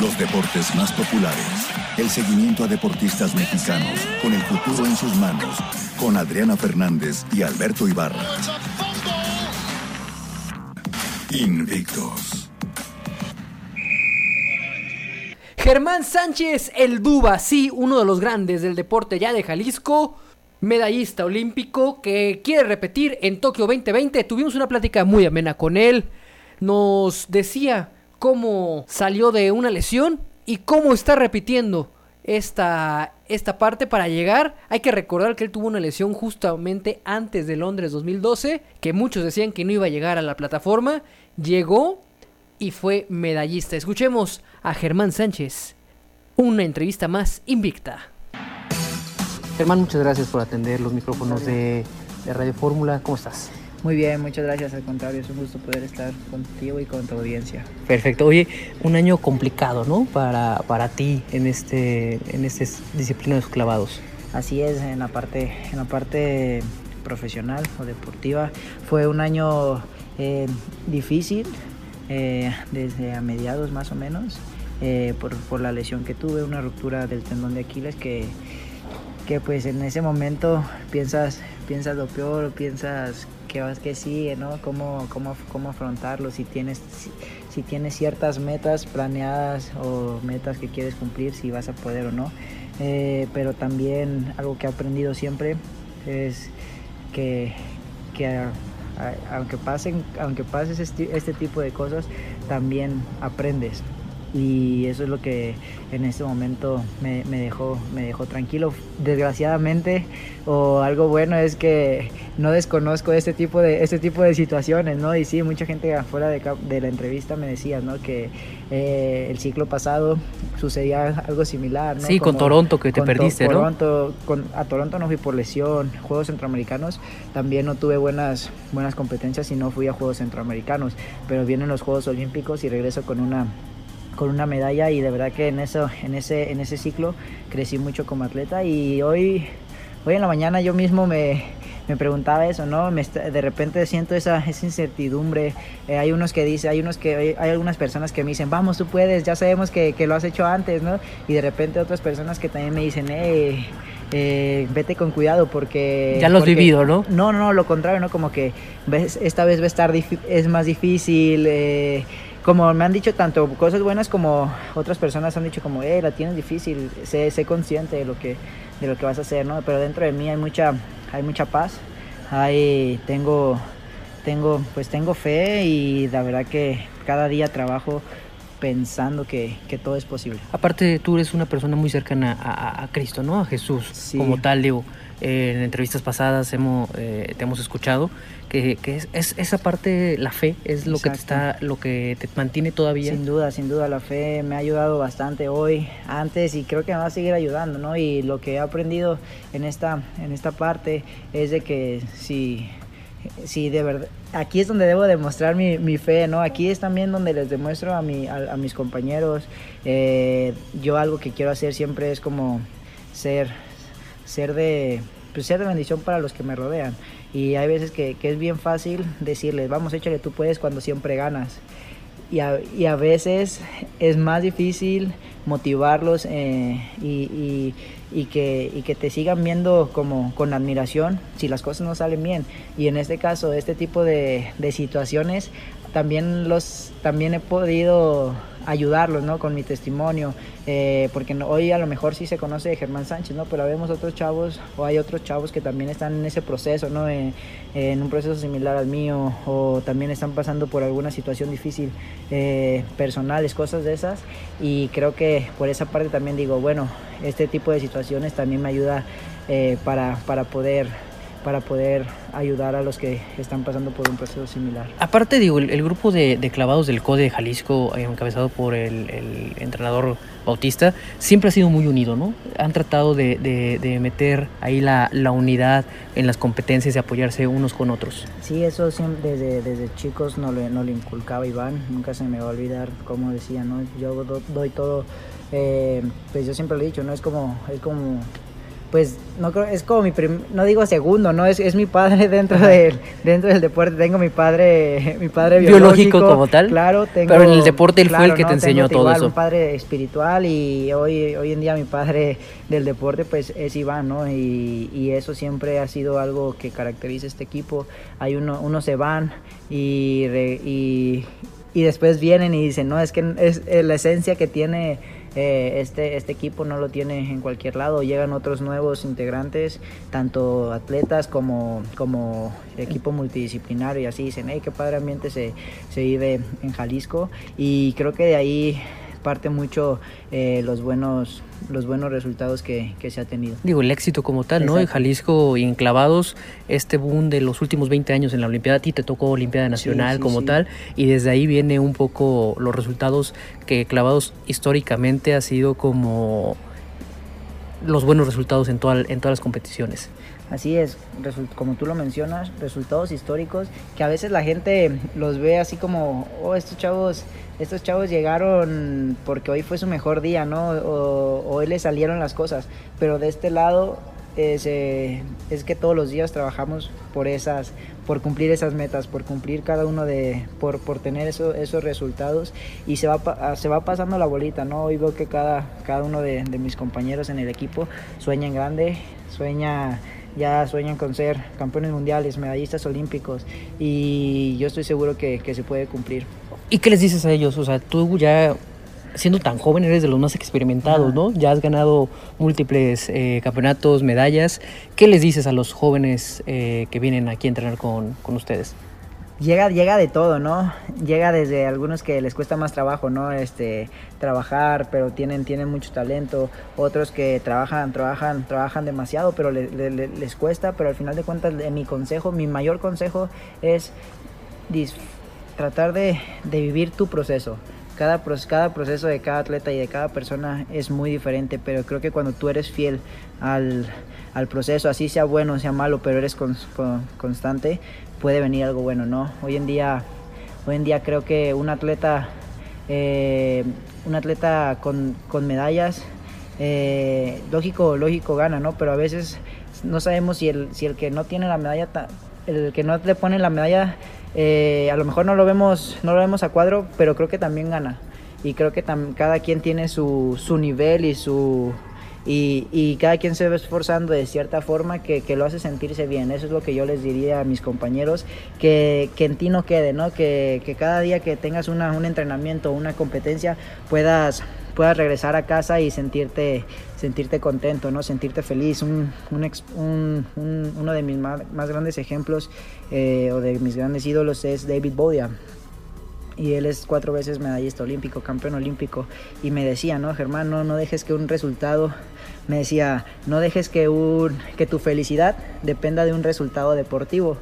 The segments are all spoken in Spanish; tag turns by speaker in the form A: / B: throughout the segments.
A: Los deportes más populares. El seguimiento a deportistas mexicanos con el futuro en sus manos. Con Adriana Fernández y Alberto Ibarra. Invictos.
B: Germán Sánchez, el Duba, sí, uno de los grandes del deporte ya de Jalisco, medallista olímpico que quiere repetir en Tokio 2020. Tuvimos una plática muy amena con él. Nos decía cómo salió de una lesión y cómo está repitiendo esta, esta parte para llegar. Hay que recordar que él tuvo una lesión justamente antes de Londres 2012, que muchos decían que no iba a llegar a la plataforma. Llegó y fue medallista. Escuchemos a Germán Sánchez. Una entrevista más invicta. Germán, muchas gracias por atender los micrófonos de, de Radio Fórmula. ¿Cómo estás?
C: Muy bien, muchas gracias. Al contrario, es un gusto poder estar contigo y con tu audiencia.
B: Perfecto. Oye, un año complicado, ¿no? Para, para ti en este en esta disciplina de los clavados.
C: Así es, en la parte, en la parte profesional o deportiva fue un año eh, difícil eh, desde a mediados más o menos eh, por, por, la lesión que tuve, una ruptura del tendón de Aquiles que, que pues en ese momento piensas, piensas lo peor, piensas que vas que sigue, ¿no? Cómo, cómo, cómo afrontarlo, si tienes, si, tienes ciertas metas planeadas o metas que quieres cumplir, si vas a poder o no. Eh, pero también algo que he aprendido siempre es que, que aunque, pasen, aunque pases este tipo de cosas, también aprendes y eso es lo que en este momento me, me, dejó, me dejó tranquilo. Desgraciadamente, o algo bueno es que no desconozco este tipo de, este tipo de situaciones, ¿no? Y sí, mucha gente afuera de, de la entrevista me decía, ¿no? Que eh, el ciclo pasado sucedía algo similar, ¿no?
B: Sí, Como con Toronto que te perdiste,
C: to
B: ¿no?
C: Toronto, con, a Toronto no fui por lesión, Juegos Centroamericanos también no tuve buenas, buenas competencias y no fui a Juegos Centroamericanos, pero vienen los Juegos Olímpicos y regreso con una con una medalla y de verdad que en eso en ese en ese ciclo crecí mucho como atleta y hoy hoy en la mañana yo mismo me, me preguntaba eso no me, de repente siento esa, esa incertidumbre. Eh, hay unos que dicen hay unos que hay, hay, algunas personas que me dicen vamos tú puedes ya sabemos que, que, lo has hecho antes no y de repente otras personas que también me dicen eh, eh, vete con cuidado porque
B: ya lo has vivido no
C: no no lo contrario no como que ves esta vez va a estar es más difícil eh, como me han dicho tanto cosas buenas como otras personas han dicho como, eh, la tienes difícil, sé, sé, consciente de lo que de lo que vas a hacer, ¿no? Pero dentro de mí hay mucha hay mucha paz. Hay tengo tengo pues tengo fe y la verdad que cada día trabajo pensando que, que todo es posible.
B: Aparte tú eres una persona muy cercana a, a, a Cristo, ¿no? A Jesús sí. como tal, digo. Eh, en entrevistas pasadas hemos, eh, te hemos escuchado que, que es, es, esa parte, la fe, es lo Exacto. que te está, lo que te mantiene todavía.
C: Sin duda, sin duda, la fe me ha ayudado bastante hoy, antes y creo que me va a seguir ayudando, ¿no? Y lo que he aprendido en esta, en esta parte es de que si, si de verdad, aquí es donde debo demostrar mi, mi, fe, ¿no? Aquí es también donde les demuestro a, mi, a, a mis compañeros, eh, yo algo que quiero hacer siempre es como ser ser de, pues ser de bendición para los que me rodean. Y hay veces que, que es bien fácil decirles, vamos, échale, tú puedes cuando siempre ganas. Y a, y a veces es más difícil motivarlos eh, y, y, y, que, y que te sigan viendo como con admiración si las cosas no salen bien. Y en este caso, este tipo de, de situaciones, también, los, también he podido ayudarlos ¿no? con mi testimonio, eh, porque hoy a lo mejor sí se conoce de Germán Sánchez, ¿no? pero vemos otros chavos o hay otros chavos que también están en ese proceso, ¿no? Eh, en un proceso similar al mío o también están pasando por alguna situación difícil eh, personales, cosas de esas y creo que por esa parte también digo, bueno, este tipo de situaciones también me ayuda eh, para, para poder para poder ayudar a los que están pasando por un proceso similar.
B: Aparte, digo, el, el grupo de, de, clavados del CODE de Jalisco, eh, encabezado por el, el, entrenador Bautista, siempre ha sido muy unido, ¿no? Han tratado de, de, de meter ahí la, la, unidad en las competencias, de apoyarse unos con otros.
C: Sí, eso siempre desde, desde chicos no le, no le inculcaba Iván, nunca se me va a olvidar, como decía, ¿no? Yo do, doy todo, eh, pues yo siempre lo he dicho, ¿no? Es como, es como pues no creo, es como mi no digo segundo, no es, es mi padre dentro del dentro del deporte. Tengo mi padre mi padre biológico,
B: como tal.
C: Claro,
B: tengo, pero en el deporte él fue el que te enseñó todo igual, eso.
C: Un padre espiritual y hoy hoy en día mi padre del deporte pues es Iván, ¿no? Y, y eso siempre ha sido algo que caracteriza este equipo. Hay uno unos se van y, y y después vienen y dicen, no, es que es la esencia que tiene eh, este, este equipo no lo tiene en cualquier lado. Llegan otros nuevos integrantes, tanto atletas como, como equipo multidisciplinario y así dicen, hey, qué padre ambiente se, se vive en Jalisco. Y creo que de ahí parte mucho eh, los buenos los buenos resultados que, se ha tenido.
B: Digo, el éxito como tal, ¿no? En Jalisco y en clavados, este boom de los últimos 20 años en la Olimpiada, a ti te tocó Olimpiada Nacional como tal, y desde ahí viene un poco los resultados que clavados históricamente ha sido como los buenos resultados en, toda, en todas las competiciones.
C: Así es, como tú lo mencionas, resultados históricos que a veces la gente los ve así como, oh, estos chavos, estos chavos llegaron porque hoy fue su mejor día, ¿no? Hoy les salieron las cosas. Pero de este lado es, eh, es, que todos los días trabajamos por esas, por cumplir esas metas, por cumplir cada uno de, por, por tener eso, esos resultados y se va, se va pasando la bolita, ¿no? Hoy veo que cada, cada uno de, de mis compañeros en el equipo sueña en grande, sueña ya sueñan con ser campeones mundiales, medallistas olímpicos y yo estoy seguro que, se puede cumplir.
B: ¿Y qué les dices a ellos? O sea, tú ya siendo tan joven eres de los más experimentados, ¿no? Ya has ganado múltiples eh, campeonatos, medallas. ¿Qué les dices a los jóvenes eh, que vienen aquí a entrenar con, con ustedes?
C: Llega, llega de todo, ¿no? Llega desde algunos que les cuesta más trabajo, ¿no? Este, trabajar, pero tienen, tienen mucho talento. Otros que trabajan, trabajan, trabajan demasiado, pero les cuesta. Pero al final de cuentas, mi consejo, mi mayor consejo es tratar de, vivir tu proceso. Cada, cada proceso de cada atleta y de cada persona es muy diferente, pero creo que cuando tú eres fiel al, proceso, así sea bueno, sea malo, pero eres constante, puede venir algo bueno, ¿no? Hoy en día, hoy en día creo que un atleta, eh, un atleta con, medallas, eh, lógico, lógico gana, ¿no? Pero a veces no sabemos si el, si el que no tiene la medalla, el que no le pone la medalla, eh, a lo mejor no lo vemos, no lo vemos a cuadro, pero creo que también gana. Y creo que cada quien tiene su, su nivel y su, y, cada quien se va esforzando de cierta forma que, lo hace sentirse bien. Eso es lo que yo les diría a mis compañeros, que, en ti no quede, ¿no? Que, cada día que tengas un entrenamiento una competencia puedas, puedas regresar a casa y sentirte, sentirte contento, ¿no? sentirte feliz. Un, uno de mis más, grandes ejemplos eh, o de mis grandes ídolos es David Bodia y él es cuatro veces medallista olímpico, campeón olímpico, y me decía, no, Germán, no, no dejes que un resultado me decía, no dejes que, un, que tu felicidad dependa de un resultado deportivo.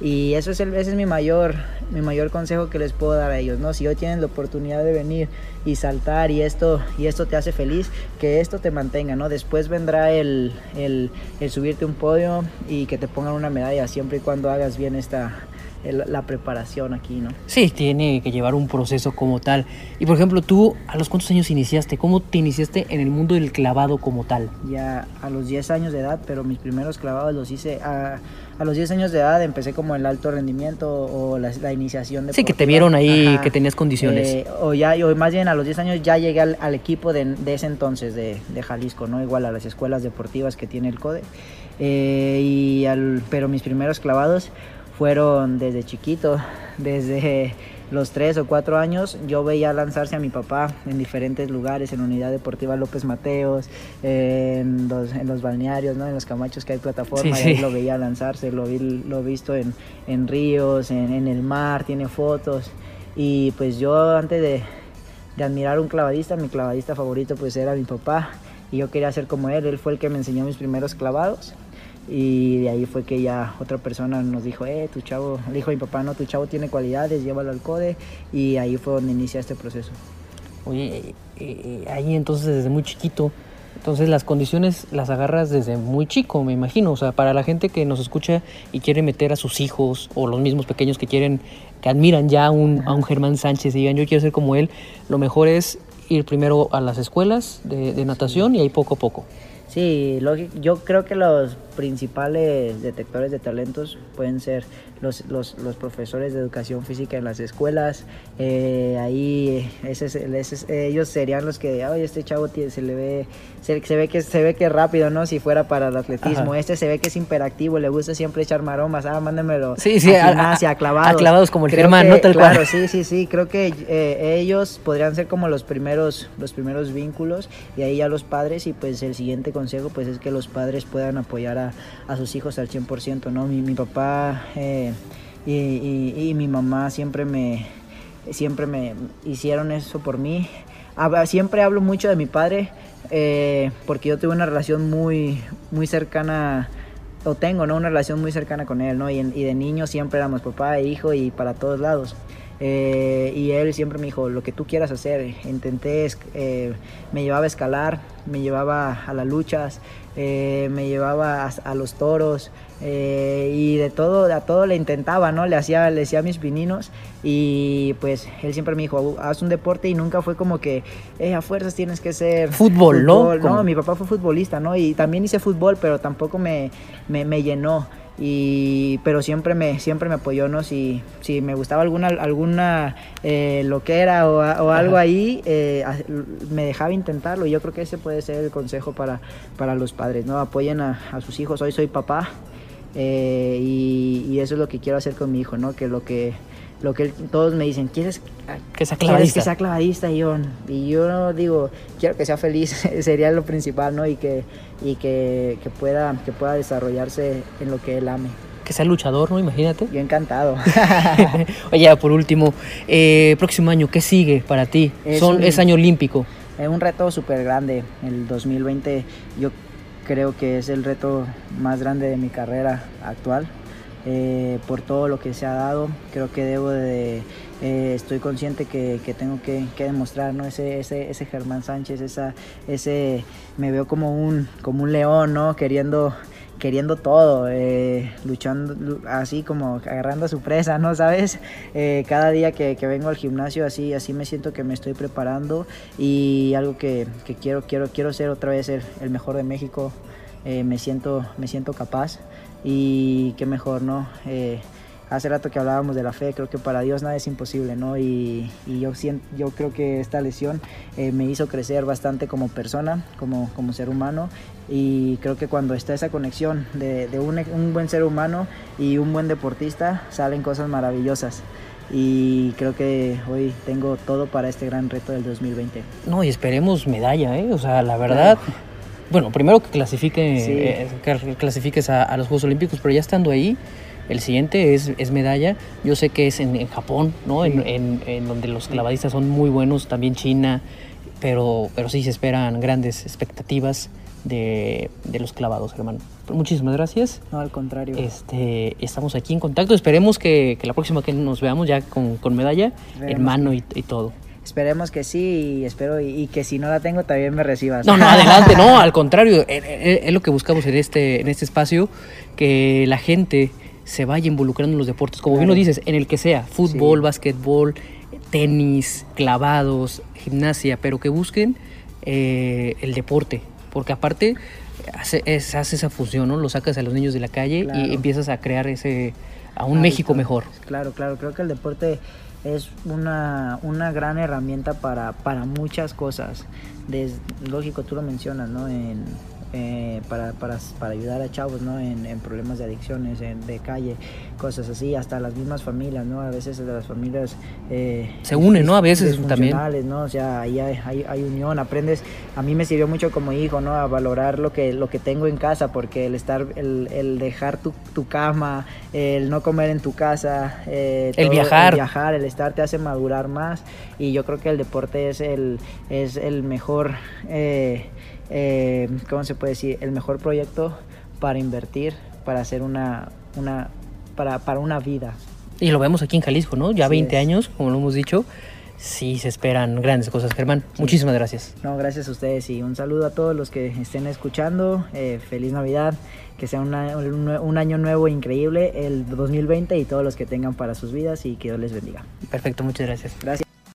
C: Y eso es ese es mi mayor, mi mayor consejo que les puedo dar a ellos, ¿no? Si hoy tienen la oportunidad de venir y saltar y esto, y esto te hace feliz, que esto te mantenga, ¿no? Después vendrá el, el, el subirte un podio y que te pongan una medalla siempre y cuando hagas bien esta, la preparación aquí, ¿no?
B: Sí, tiene que llevar un proceso como tal. Y por ejemplo, tú, ¿a los cuántos años iniciaste? ¿Cómo te iniciaste en el mundo del clavado como tal?
C: Ya a los 10 años de edad, pero mis primeros clavados los hice a, a los 10 años de edad, empecé como el alto rendimiento o la, iniciación de...
B: Sí, que te vieron ahí que tenías condiciones.
C: Eh, o ya, o más bien a los 10 años ya llegué al, equipo de, ese entonces de, de, Jalisco, ¿no? Igual a las escuelas deportivas que tiene el CODE. Eh, y al, pero mis primeros clavados fueron desde chiquito, desde los tres o cuatro años, yo veía lanzarse a mi papá en diferentes lugares, en Unidad Deportiva López Mateos, en los, en los balnearios, ¿no? en los camachos que hay plataforma, y lo veía lanzarse, lo vi lo visto en, en ríos, en, en, el mar, tiene fotos. Y pues yo antes de, de admirar un clavadista, mi clavadista favorito pues era mi papá, y yo quería ser como él, él fue el que me enseñó mis primeros clavados y de ahí fue que ya otra persona nos dijo, eh, tu chavo, le dijo mi papá, no, tu chavo tiene cualidades, llévalo al CODE y ahí fue donde inicia este proceso.
B: Oye, eh, eh, ahí entonces desde muy chiquito, entonces las condiciones las agarras desde muy chico, me imagino, o sea, para la gente que nos escucha y quiere meter a sus hijos o los mismos pequeños que quieren, que admiran ya a un, a un Germán Sánchez y digan, yo quiero ser como él, lo mejor es ir primero a las escuelas de natación y ahí poco a poco.
C: Sí, yo creo que los principales detectores de talentos pueden ser los, los, profesores de educación física en las escuelas. Eh, ahí ellos serían los que, ay, este chavo se le ve, se, ve que se ve que rápido, ¿no? Si fuera para el atletismo. Este se ve que es imperactivo, le gusta siempre echar maromas, ah, mándemelo.
B: Sí, sí,
C: a gimnasia, clavados.
B: clavados como el Germán, ¿no?
C: Tal claro, sí, sí, sí. Creo que eh, ellos podrían ser como los primeros, los primeros vínculos y ahí ya los padres y pues el siguiente consejo pues es que los padres puedan apoyar a, a sus hijos al 100%, ¿no? Mi, mi papá eh, y, mi mamá siempre me, siempre me hicieron eso por mí. Siempre hablo mucho de mi padre eh, porque yo tuve una relación muy, muy cercana o tengo, ¿no? Una relación muy cercana con él, ¿no? Y, y de niño siempre éramos papá e hijo y para todos lados. Eh, y él siempre me dijo, lo que tú quieras hacer. Intenté, eh, me llevaba a escalar, me llevaba a las luchas, eh, me llevaba a, los toros y de todo, a todo le intentaba, ¿no? Le hacía, le hacía mis pininos y pues él siempre me dijo, haz un deporte y nunca fue como que a fuerzas tienes que ser...
B: Fútbol, ¿no?
C: No, mi papá fue futbolista, ¿no? Y también hice fútbol, pero tampoco me, me, me llenó y pero siempre me siempre me apoyó no si, si me gustaba alguna alguna eh, loquera o, o algo ahí eh, me dejaba intentarlo. Y yo creo que ese puede ser el consejo para para los padres no apoyen a, sus hijos. Hoy soy papá eh, y, y, eso es lo que quiero hacer con mi hijo no que lo que lo que todos me dicen, ¿quieres
B: que sea clavadista?
C: que sea clavadista? Y yo, y yo digo, quiero que sea feliz, sería lo principal, ¿no? Y que, y que, que, pueda, que pueda desarrollarse en lo que él ame.
B: Que sea luchador, ¿no? Imagínate.
C: Yo encantado.
B: Oye, por último, eh, próximo año, ¿qué sigue para ti? Es, Son, es año olímpico.
C: Es un reto súper grande. El 2020 yo creo que es el reto más grande de mi carrera actual eh, por todo lo que se ha dado. Creo que debo de, eh, estoy consciente que, que tengo que, que, demostrar, ¿no? Ese, ese, ese Germán Sánchez, esa, ese, me veo como un, como un león, ¿no? Queriendo, queriendo todo, eh, luchando así como agarrando a su presa, ¿no? ¿Sabes? cada día que, que, vengo al gimnasio así, así me siento que me estoy preparando y algo que, que quiero, quiero, quiero ser otra vez el, el mejor de México. me, siento, me siento capaz y qué mejor, ¿no? Eh, hace rato que hablábamos de la fe, creo que para Dios nada es imposible, ¿no? Y, yo, yo creo que esta lesión eh, me hizo crecer bastante como persona, como, como ser humano, y creo que cuando está esa conexión de, de un, un, buen ser humano y un buen deportista, salen cosas maravillosas. Y creo que hoy tengo todo para este gran reto del 2020.
B: No, y esperemos medalla, ¿eh? O sea, la verdad, bueno, primero que clasifique, eh, clasifiques a, los Juegos Olímpicos, pero ya estando ahí, el siguiente es, es medalla. Yo sé que es en, Japón, ¿no? En, en, donde los clavadistas son muy buenos, también China, pero, pero sí se esperan grandes expectativas de, de los clavados, hermano. Muchísimas gracias.
C: No, al contrario.
B: Este, estamos aquí en contacto. Esperemos que, que la próxima que nos veamos ya con, con medalla, hermano y, y todo.
C: Esperemos que sí y espero y, que si no la tengo también me recibas.
B: No, no, adelante, no, al contrario, es, lo que buscamos en este, en este espacio, que la gente se vaya involucrando en los deportes, como bien lo dices, en el que sea, fútbol, básquetbol, tenis, clavados, gimnasia, pero que busquen eh, el deporte, porque aparte hace, hace esa fusión, ¿no? Lo sacas a los niños de la calle y empiezas a crear ese a un México mejor.
C: Claro, claro, creo que el deporte es una, una gran herramienta para, para muchas cosas. Lógico, tú lo mencionas, ¿no? En, eh, para, para, para, ayudar a chavos ¿no? en, en problemas de adicciones, en, de calle, cosas así, hasta las mismas familias, ¿no? A veces las familias...
B: Eh, Se unen, ¿no? A veces también.
C: ¿no? O sea, ahí hay, hay, hay, unión, aprendes, a mí me sirvió mucho como hijo, ¿no? A valorar lo que, lo que tengo en casa, porque el estar, el, el dejar tu, tu, cama, el no comer en tu casa,
B: eh, el viajar.
C: El viajar, el estar te hace madurar más y yo creo que el deporte es el, es el mejor... Eh, eh, ¿cómo se puede decir? El mejor proyecto para invertir, para hacer una, una para, para una vida.
B: Y lo vemos aquí en Jalisco, ¿no? Ya 20 años, como lo hemos dicho. Sí, se esperan grandes cosas, Germán. Muchísimas gracias.
C: No, gracias a ustedes y un saludo a todos los que estén escuchando. Eh, feliz Navidad, que sea un, un, año nuevo increíble, el 2020 y todos los que tengan para sus vidas y que Dios les bendiga.
B: Perfecto, muchas gracias.
C: Gracias.